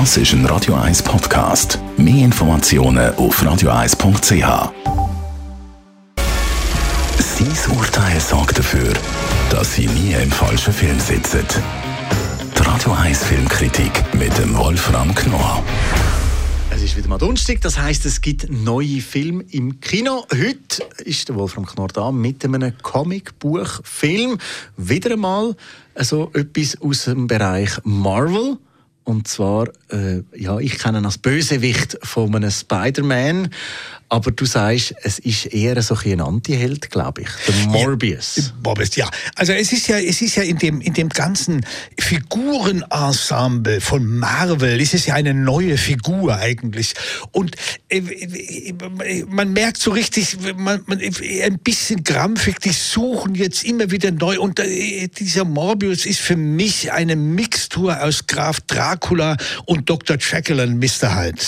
Das ist ein Radio 1 Podcast. Mehr Informationen auf radio1.ch. Sein Urteil sorgt dafür, dass Sie nie im falschen Film sitzen. Die Radio 1 Filmkritik mit dem Wolfram Knorr. Es ist wieder mal Donnerstag, das heißt, es gibt neue Filme im Kino. Heute ist der Wolfram Knorr da mit einem Comicbuchfilm. Wieder einmal also etwas aus dem Bereich Marvel. Und zwar, äh, ja, ich kenne ihn als Bösewicht von einem Spider-Man. Aber du sagst, es ist eher so ein Anti-Held, glaube ich. Der Morbius. Ja, Morbius, ja. Also es ist ja, es ist ja in dem, in dem ganzen Figurenensemble von Marvel, ist es ja eine neue Figur eigentlich. Und äh, man merkt so richtig, man, man, ein bisschen krampfig, die suchen jetzt immer wieder neu. Und äh, dieser Morbius ist für mich eine Mixtur aus Graf Dracula und Dr. Jekyll und Mr. Hyde.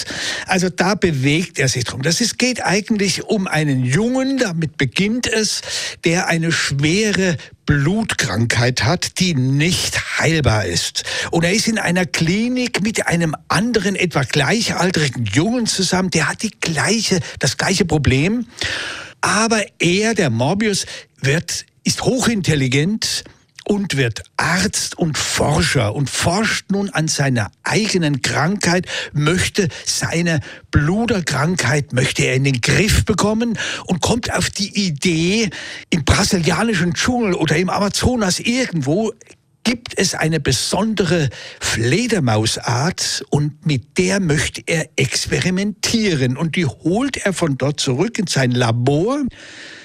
Also da bewegt er sich drum. Das ist, geht eigentlich um einen Jungen, damit beginnt es, der eine schwere Blutkrankheit hat, die nicht heilbar ist. Und er ist in einer Klinik mit einem anderen, etwa gleichaltrigen Jungen zusammen, der hat die gleiche, das gleiche Problem. Aber er, der Morbius, wird, ist hochintelligent, und wird Arzt und Forscher und forscht nun an seiner eigenen Krankheit, möchte seine Bluderkrankheit, möchte er in den Griff bekommen und kommt auf die Idee, im brasilianischen Dschungel oder im Amazonas irgendwo gibt es eine besondere Fledermausart und mit der möchte er experimentieren und die holt er von dort zurück in sein Labor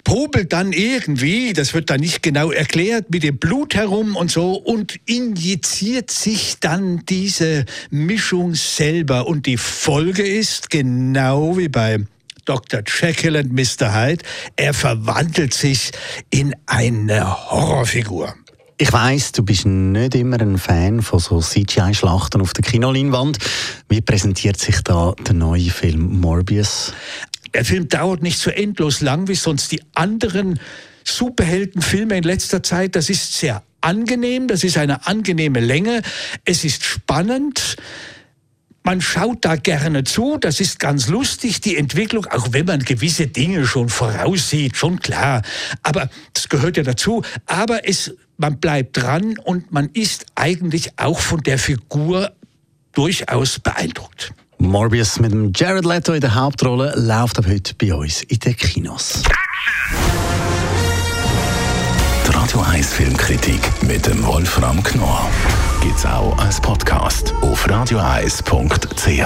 probelt dann irgendwie, das wird da nicht genau erklärt, mit dem Blut herum und so und injiziert sich dann diese Mischung selber. Und die Folge ist, genau wie bei Dr. Jekyll und Mr. Hyde, er verwandelt sich in eine Horrorfigur. Ich weiß, du bist nicht immer ein Fan von so CGI-Schlachten auf der Kinoleinwand. Wie präsentiert sich da der neue Film Morbius? Der Film dauert nicht so endlos lang wie sonst die anderen Superheldenfilme in letzter Zeit. Das ist sehr angenehm, das ist eine angenehme Länge, es ist spannend. Man schaut da gerne zu, das ist ganz lustig, die Entwicklung, auch wenn man gewisse Dinge schon voraussieht, schon klar. Aber gehört ja dazu. Aber es, man bleibt dran und man ist eigentlich auch von der Figur durchaus beeindruckt. Morbius mit dem Jared Leto in der Hauptrolle läuft ab heute bei uns in den Kinos. Die Radio 1 Filmkritik mit dem Wolfram Knorr gibt es auch als Podcast auf radioeis.ch.